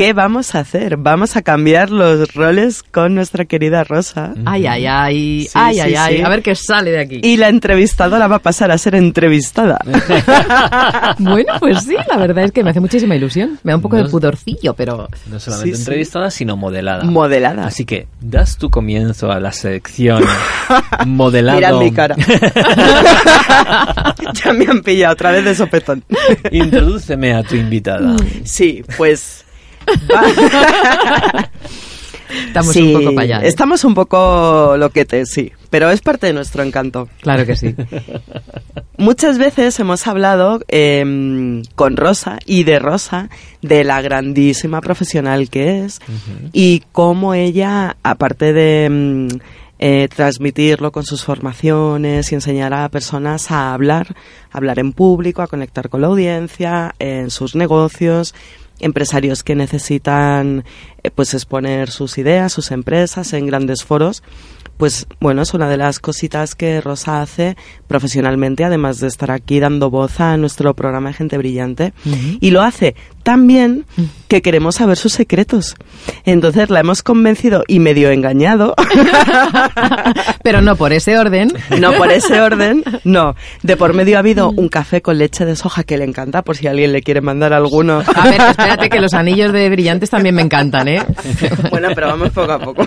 ¿qué vamos a hacer? Vamos a cambiar los roles con nuestra querida Rosa. Ay, ay, ay, Sí, ay, sí, ay, ay. A ver qué sale de aquí. Y la entrevistadora va a pasar a ser entrevistada. Bueno, pues sí, la verdad es que me hace muchísima ilusión. Me da un poco No de pudorcillo, pero... No solamente Sí, sí. entrevistada, sino modelada. Modelada. Así que das tu comienzo a la sección modelado. Mira mi cara. ya me han pillado otra vez de sopetón. Introdúceme a tu invitada. Sí, pues... Estamos Sí, un poco para allá. ¿eh? Estamos un poco loquetes, sí. Pero es parte de nuestro encanto. Claro que sí. Muchas veces hemos hablado em, con Rosa y de Rosa de la grandísima profesional que es y cómo ella, aparte de em, eh, transmitirlo con sus formaciones y enseñar a personas a hablar, a hablar en público, a conectar con la audiencia, en sus negocios, empresarios que necesitan eh, pues exponer sus ideas, sus empresas en grandes foros, pues bueno, es una de las cositas que Rosa hace profesionalmente, además de estar aquí dando voz a nuestro programa de Gente Brillante. Y lo hace tan bien que queremos saber sus secretos. Entonces la hemos convencido y medio engañado, Pero no por ese orden. no por ese orden, no. De por medio ha habido un café con leche de soja que le encanta, por si alguien le quiere mandar alguno. A ver, espérate que los anillos de brillantes también me encantan, ¿eh? Bueno, pero vamos poco a poco.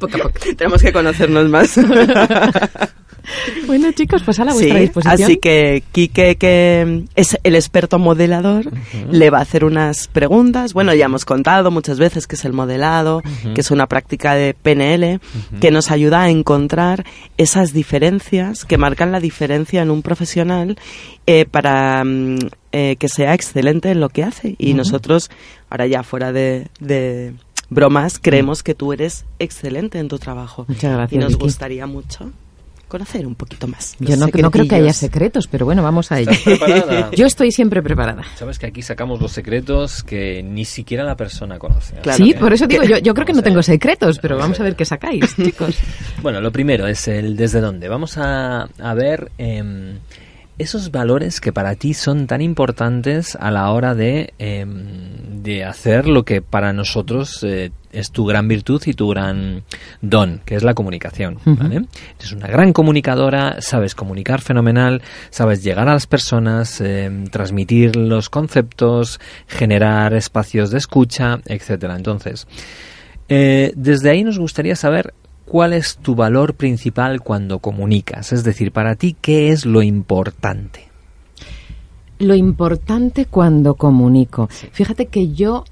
Poco a poco. Tenemos que conocernos más. Bueno, chicos, pues a la vuestra Sí, disposición. así que Quique, que es el experto modelador, le va a hacer unas preguntas. Bueno, ya hemos contado muchas veces que es el modelado, que es una práctica de PNL, que nos ayuda a encontrar esas diferencias que marcan la diferencia en un profesional eh, para mm, eh, que sea excelente en lo que hace. Y nosotros, ahora ya fuera de... de bromas, creemos que tú eres excelente en tu trabajo. Muchas gracias, Y nos Vicky. gustaría mucho conocer un poquito más. Yo no, no creo que haya secretos, pero bueno, vamos a ello. Yo estoy siempre preparada. Sabes que aquí sacamos los secretos que ni siquiera la persona conoce. Claro. sí, que- por eso digo, yo, yo creo que no tengo secretos, pero Vamos a ver qué sacáis, chicos. Bueno, lo primero es el desde dónde. Vamos a, a ver em, esos valores que para ti son tan importantes a la hora de, em, de hacer lo que para nosotros eh, es tu gran virtud y tu gran don, que es la comunicación. ¿vale? Eres una gran comunicadora, sabes comunicar fenomenal, sabes llegar a las personas, em, transmitir los conceptos, generar espacios de escucha, etcétera. Entonces, eh, desde ahí nos gustaría saber cuál es tu valor principal cuando comunicas. Es decir, para ti, ¿qué es lo importante? Lo importante cuando comunico. Fíjate que yo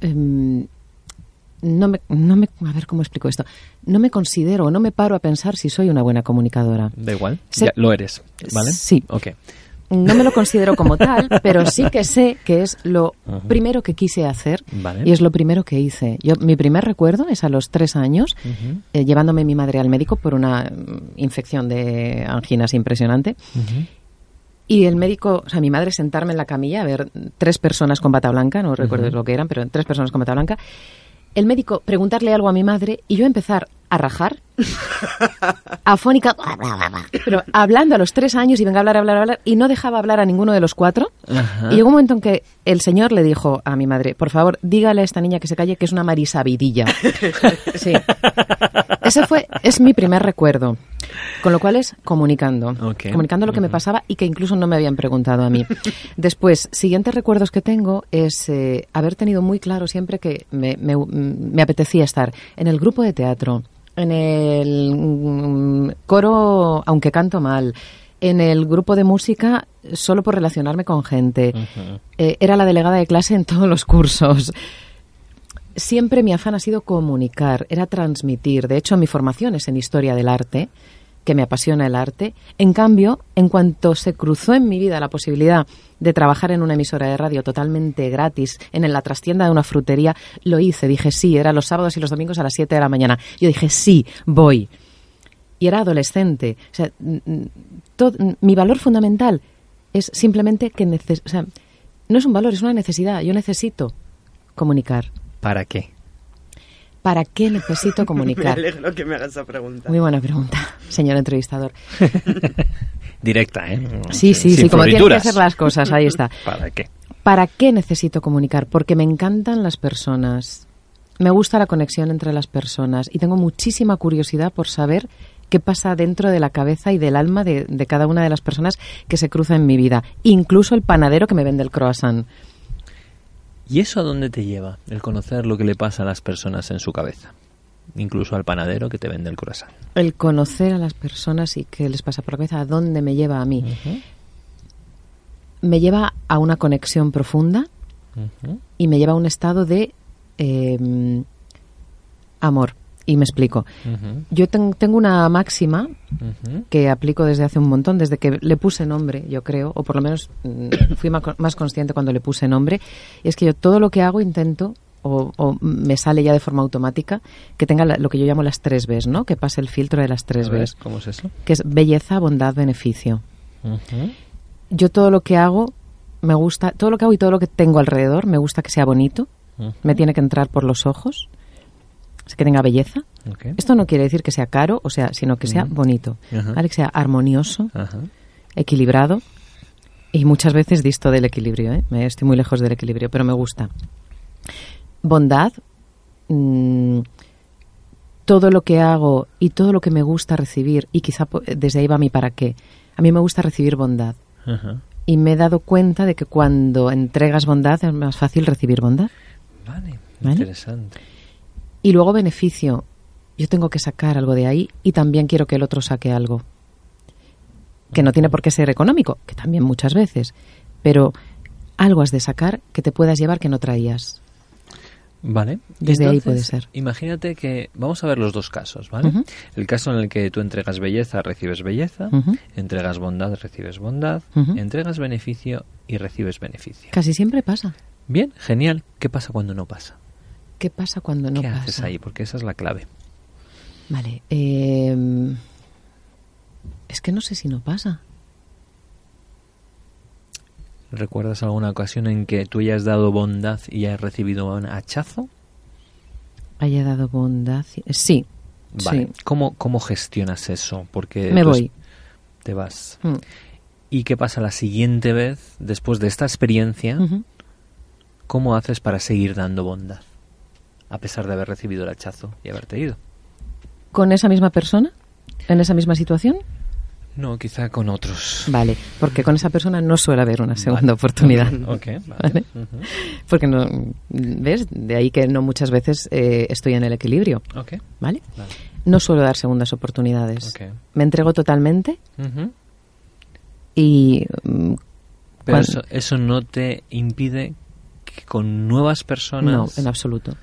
em, no, me, no me... A ver cómo explico esto. No me considero, no me paro a pensar si soy una buena comunicadora. Da igual, ya lo eres, ¿vale? Sí. Ok. No me lo considero como tal, pero sí que sé que es lo primero que quise hacer Vale. y es lo primero que hice. Yo, mi primer recuerdo es a los tres años, eh, llevándome mi madre al médico por una mm, infección de anginas impresionante. Y el médico, o sea, mi madre sentarme en la camilla, a ver, tres personas con bata blanca, no recuerdo lo que eran, pero tres personas con bata blanca. El médico preguntarle algo a mi madre y yo empezar a rajar, afónica, pero hablando a los tres años y venga a hablar, hablar, hablar, y no dejaba hablar a ninguno de los cuatro. Ajá. Y llegó un momento en que el señor le dijo a mi madre, por favor, dígale a esta niña que se calle, que es una marisabidilla. Sí. Ese fue, es mi primer recuerdo. Con lo cual es comunicando. Ok. Comunicando lo que me pasaba y que incluso no me habían preguntado a mí. Después, siguientes recuerdos que tengo es eh, haber tenido muy claro siempre que me, me- me apetecía estar en el grupo de teatro, en el mm, coro, aunque canto mal, en el grupo de música solo por relacionarme con gente. Eh, era la delegada de clase en todos los cursos. Siempre mi afán ha sido comunicar, era transmitir. De hecho, mi formación es en historia del arte, que me apasiona el arte. En cambio, en cuanto se cruzó en mi vida la posibilidad de trabajar en una emisora de radio totalmente gratis, en la trastienda de una frutería, lo hice. Dije sí, era los sábados y los domingos a las 7 de la mañana. Yo dije sí, voy. Y era adolescente. O sea, mi valor fundamental es simplemente que no es un valor, es una necesidad. Yo necesito comunicar. ¿Para qué? ¿Para qué necesito Me comunicar? alegro que me hagas esa pregunta. Muy buena pregunta, señor entrevistador. Directa, ¿eh? Sí, sí, Sin sí, como tienen que hacer las cosas, ahí está. ¿Para qué? ¿Para qué necesito comunicar? Porque me encantan las personas. Me gusta la conexión entre las personas y tengo muchísima curiosidad por saber qué pasa dentro de la cabeza y del alma de, de cada una de las personas que se cruza en mi vida, incluso el panadero que me vende el croissant. ¿Y eso a dónde te lleva? El conocer lo que le pasa a las personas en su cabeza. Incluso al panadero que te vende el croissant. El conocer a las personas y qué les pasa por la cabeza, a dónde me lleva a mí. Me lleva a una conexión profunda y me lleva a un estado de eh, amor. Y me explico. Yo ten- tengo una máxima que aplico desde hace un montón, desde que le puse nombre, yo creo, o por lo menos mm, fui más consciente cuando le puse nombre, y es que yo todo lo que hago intento, o, o me sale ya de forma automática, que tenga la- lo que yo llamo las tres Bs, ¿no? Que pase el filtro de las tres ver, Bs, ¿Cómo es eso? que es belleza, bondad, beneficio. Yo todo lo que hago, me gusta, todo lo que hago y todo lo que tengo alrededor, me gusta que sea bonito, me tiene que entrar por los ojos, que tenga belleza. Esto no quiere decir que sea caro, o sea, sino que sea Ujú. bonito. ¿vale? Que sea armonioso, equilibrado y muchas veces disto del equilibrio, ¿eh? Estoy muy lejos del equilibrio, pero me gusta. Bondad, mm, todo lo que hago y todo lo que me gusta recibir, y quizá desde ahí va mi para qué. A mí me gusta recibir bondad y me he dado cuenta de que cuando entregas bondad es más fácil recibir bondad. Vale. ¿Vale? Interesante. Y luego beneficio. Yo tengo que sacar algo de ahí y también quiero que el otro saque algo. Que no tiene por qué ser económico, que también muchas veces. Pero algo has de sacar que te puedas llevar que no traías. Vale. Desde ahí puede ser. Imagínate que vamos a ver los dos casos, ¿vale? El caso en el que tú entregas belleza, recibes belleza, entregas bondad, recibes bondad, entregas beneficio y recibes beneficio. Casi siempre pasa. Bien, genial. ¿Qué pasa cuando no pasa? ¿Qué pasa cuando no ¿Qué pasa? haces ahí? Porque esa es la clave. Vale. eh, es que no sé si no pasa. ¿Recuerdas alguna ocasión en que tú hayas dado bondad y hayas recibido un hachazo? Haya dado bondad. y- Sí. Vale. Sí. ¿Cómo, ¿Cómo gestionas eso? Porque Me voy. Te vas. Mm. ¿Y qué pasa la siguiente vez, después de esta experiencia? Ujú. ¿Cómo haces para seguir dando bondad? A pesar de haber recibido el hachazo y haberte ido. ¿Con esa misma persona? ¿En esa misma situación? No, quizá con otros. Vale, porque con esa persona no suele haber una segunda Vale. oportunidad. Ok, vale. Vale. Ujú. Porque no, ¿ves? De ahí que no muchas veces eh, estoy en el equilibrio, Ok, ¿vale? vale. No suelo dar segundas oportunidades. Ok. Me entrego totalmente Ujú. y mm, Pero eso, eso no te impide que con nuevas no, personas... en absoluto.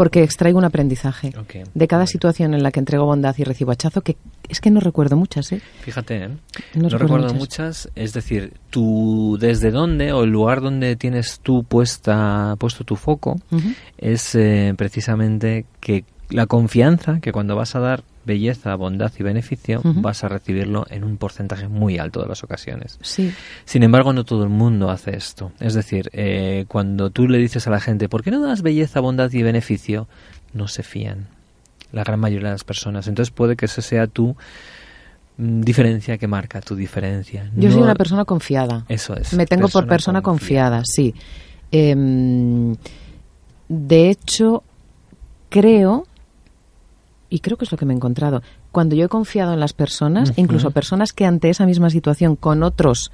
Porque extraigo un aprendizaje de cada situación en la que entrego bondad y recibo hachazo, que es que no recuerdo muchas, ¿eh? Fíjate, ¿eh? No no, recuerdo muchas. muchas. Es decir, tú desde dónde o el lugar donde tienes tú puesta, puesto tu foco es eh, precisamente que la confianza que cuando vas a dar belleza, bondad y beneficio vas a recibirlo en un porcentaje muy alto de las ocasiones. Sí, Sin embargo, no todo el mundo hace esto. Es decir, eh, cuando tú le dices a la gente, ¿por qué no das belleza, bondad y beneficio? No se fían. La gran mayoría de las personas. Entonces puede que esa sea tu mm, diferencia que marca tu diferencia. yo soy una persona confiada. Eso es. Me tengo por persona confiada, sí. Em, de hecho, creo, y creo que es lo que me he encontrado, cuando yo he confiado en las personas, Ujú. incluso personas que ante esa misma situación con otros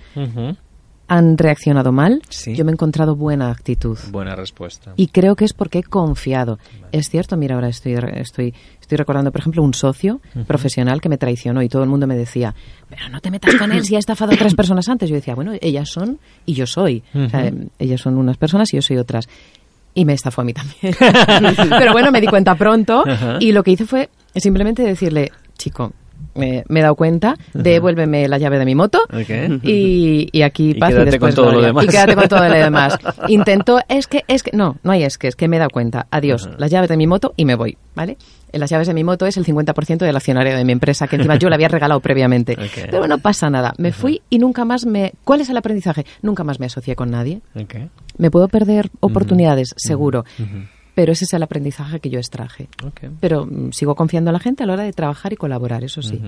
han reaccionado mal, Sí. yo me he encontrado buena actitud. Buena respuesta. Y creo que es porque he confiado. Es cierto, mira, ahora estoy, estoy, estoy recordando, por ejemplo, un socio profesional que me traicionó y todo el mundo me decía, pero no te metas con él si ha estafado a tres personas antes. Yo decía, bueno, ellas son y yo soy. O sea, Ujú. ellas son unas personas y yo soy otras. Y me estafó a mí también. pero bueno, me di cuenta pronto Ajá. y lo que hice fue simplemente decirle, chico, me, me he dado cuenta, devuélveme la llave de mi moto Ok. y, y aquí paz y, quédate después con todo lo demás. Y quédate con todo lo demás. Intentó, es que, es que, no, no hay es que, es que me he dado cuenta. Adiós, Ajá. las llaves de mi moto y me voy, ¿vale? En las llaves de mi moto es el 50% del accionario de mi empresa, que encima yo le había regalado previamente. Pero no pasa nada. Me fui y nunca más me... ¿Cuál es el aprendizaje? Nunca más me asocié con nadie. Me puedo perder oportunidades, seguro. Pero ese es el aprendizaje que yo extraje. Pero mm, sigo confiando en la gente a la hora de trabajar y colaborar, eso sí.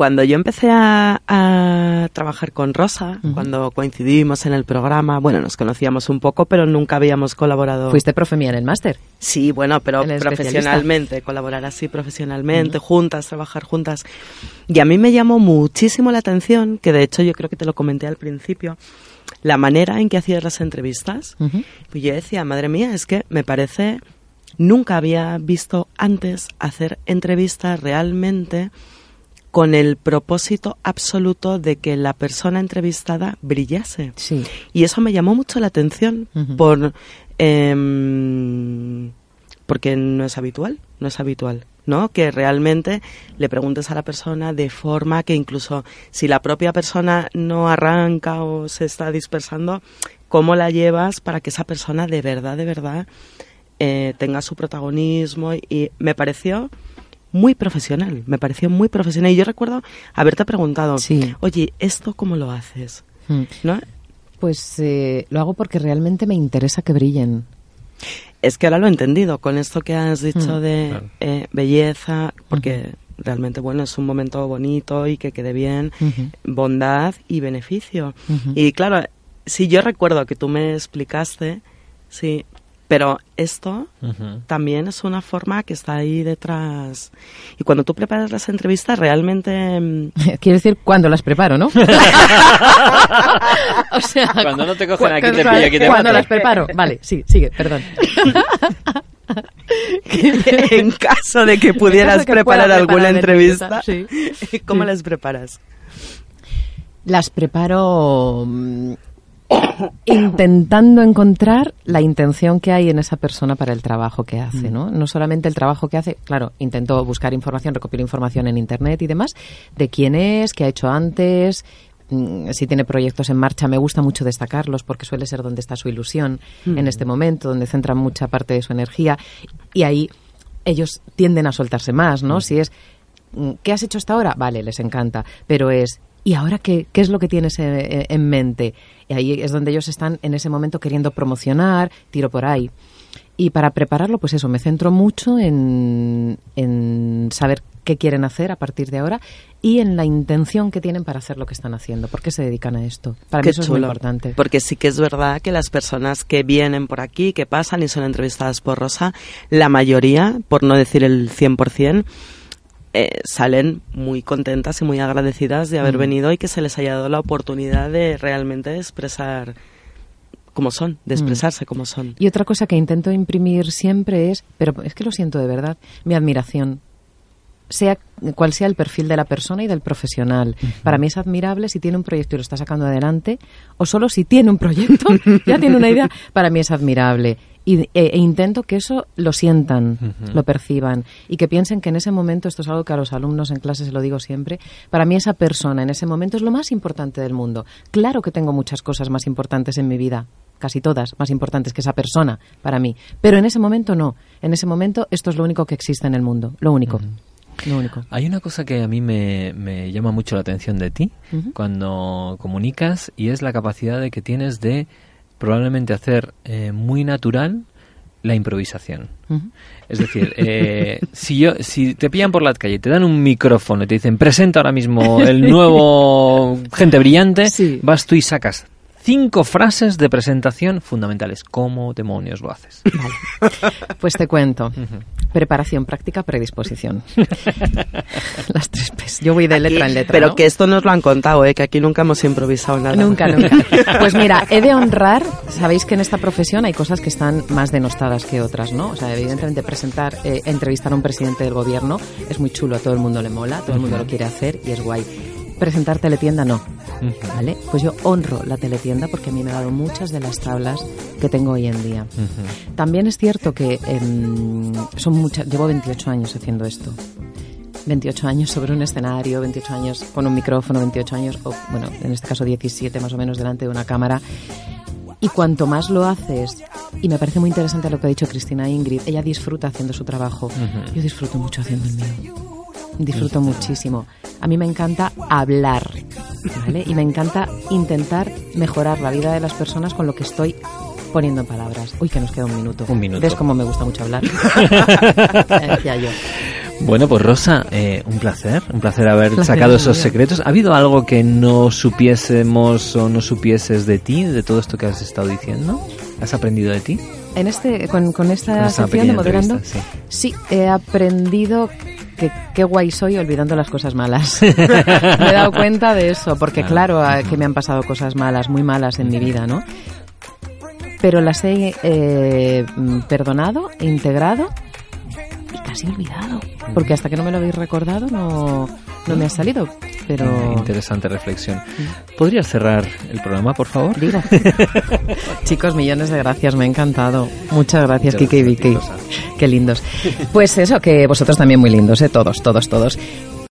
Cuando yo empecé a, a trabajar con Rosa, cuando coincidimos en el programa, bueno, nos conocíamos un poco, pero nunca habíamos colaborado. ¿Fuiste profe mía en el máster? Sí, bueno, pero profesionalmente, colaborar así profesionalmente, juntas, trabajar juntas. Y a mí me llamó muchísimo la atención, que de hecho yo creo que te lo comenté al principio, la manera en que hacías las entrevistas. Ujú. Pues yo decía, madre mía, es que me parece, nunca había visto antes hacer entrevistas realmente con el propósito absoluto de que la persona entrevistada brillase. Sí. Y eso me llamó mucho la atención por em, porque no es habitual, no es habitual, ¿no? Que realmente le preguntes a la persona de forma que incluso si la propia persona no arranca o se está dispersando, cómo la llevas para que esa persona de verdad, de verdad eh, tenga su protagonismo y me pareció muy profesional, me pareció muy profesional y yo recuerdo haberte preguntado, Sí. oye, ¿esto cómo lo haces? Mm. ¿No? Pues eh, lo hago porque realmente me interesa que brillen. Es que ahora lo he entendido con esto que has dicho Mm. de Claro. eh, belleza, porque realmente, bueno, es un momento bonito y que quede bien, bondad y beneficio. Y claro, si yo recuerdo que tú me explicaste, sí, pero esto también es una forma que está ahí detrás. Y cuando tú preparas las entrevistas, realmente... mm, Quiero decir, cuando las preparo, ¿no? o sea, Cuando no te cogen aquí, te pillo, aquí te Cuando las preparo. Vale, sí, sigue, perdón. en caso de que pudieras caso de que preparar alguna entrevista, ¿cómo Sí. las preparas? Las preparo mm, intentando encontrar la intención que hay en esa persona para el trabajo que hace, ¿no? No solamente el trabajo que hace, claro, intento buscar información, recopilar información en internet y demás, de quién es, qué ha hecho antes, mm, si tiene proyectos en marcha, me gusta mucho destacarlos porque suele ser donde está su ilusión en este momento, donde centran mucha parte de su energía y ahí ellos tienden a soltarse más, ¿no? Si es mm, ¿qué has hecho hasta ahora? Vale, les encanta, pero es ¿y ahora qué, qué es lo que tienes eh, en mente? Y ahí es donde ellos están en ese momento queriendo promocionar, tiro por ahí. Y para prepararlo, pues eso, me centro mucho en, en saber qué quieren hacer a partir de ahora y en la intención que tienen para hacer lo que están haciendo. ¿Por qué se dedican a esto? Para mí es muy importante. Porque sí que es verdad que las personas que vienen por aquí, que pasan y son entrevistadas por Rosa, la mayoría, por no decir el 100%, eh, salen muy contentas y muy agradecidas de haber Mm. venido y que se les haya dado la oportunidad de realmente expresar como son, de expresarse como son. Y otra cosa que intento imprimir siempre es, pero es que lo siento de verdad, mi admiración. Sea cual sea el perfil de la persona y del profesional. Para mí es admirable si tiene un proyecto y lo está sacando adelante, o solo si tiene un proyecto, ya tiene una idea, para mí es admirable. Y, e, e intento que eso lo sientan, lo perciban y que piensen que en ese momento, esto es algo que a los alumnos en clase se lo digo siempre, para mí esa persona en ese momento es lo más importante del mundo. Claro que tengo muchas cosas más importantes en mi vida, casi todas más importantes que esa persona para mí, pero en ese momento no. En ese momento esto es lo único que existe en el mundo, lo único. Lo único. Hay una cosa que a mí me, me llama mucho la atención de ti cuando comunicas y es la capacidad de que tienes de probablemente hacer eh, muy natural la improvisación. Es decir, eh, si yo, si te pillan por la calle te dan un micrófono y te dicen presenta ahora mismo el nuevo gente brillante, Sí. vas tú y sacas cinco frases de presentación fundamentales. ¿Cómo demonios lo haces? Pues te cuento. Preparación, práctica, predisposición. Las tres P's. Yo voy de letra en letra. Pero ¿no? que esto nos lo han contado, ¿eh? que aquí nunca hemos improvisado nada. Nunca, nunca. Pues mira, he de honrar, sabéis que en esta profesión hay cosas que están más denostadas que otras, ¿no? O sea, evidentemente presentar, eh, entrevistar a un presidente del gobierno es muy chulo, a todo el mundo le mola, todo el mundo lo quiere hacer y es guay. Presentar teletienda no, ¿vale? Pues yo honro la teletienda porque a mí me ha dado muchas de las tablas que tengo hoy en día. También es cierto que em, son muchas, llevo 28 años haciendo esto. 28 años sobre un escenario, 28 años con un micrófono, 28 años, o bueno, en este caso 17 más o menos delante de una cámara. Y cuanto más lo haces, y me parece muy interesante lo que ha dicho Cristina Ingrid, ella disfruta haciendo su trabajo. Yo disfruto mucho haciendo el mío. Disfruto muchísimo. A mí me encanta hablar, ¿vale? Y me encanta intentar mejorar la vida de las personas con lo que estoy poniendo en palabras. Uy, que nos queda un minuto. Un minuto. ¿Ves cómo me gusta mucho hablar? Decía yo. Bueno, pues Rosa, eh, un placer, un placer haber sacado esos secretos. ¿Ha habido algo que no supiésemos o no supieses de ti, de todo esto que has estado diciendo? ¿Has aprendido de ti? En este, con, con esta sección de moderando, sí. sí, he aprendido que qué guay soy olvidando las cosas malas. me he dado cuenta de eso, porque claro, a- que me han pasado cosas malas, muy malas en mi vida, ¿no? Pero las he eh, mm, perdonado, integrado casi olvidado. Porque hasta que no me lo habéis recordado no, no me ha salido. Pero... Interesante reflexión. ¿Podrías cerrar el programa, por favor? Digo. Chicos, millones de gracias, me ha encantado. Muchas gracias, Kike y Vicky. Qué lindos. Pues eso, que vosotros también muy lindos, ¿eh? todos, todos, todos.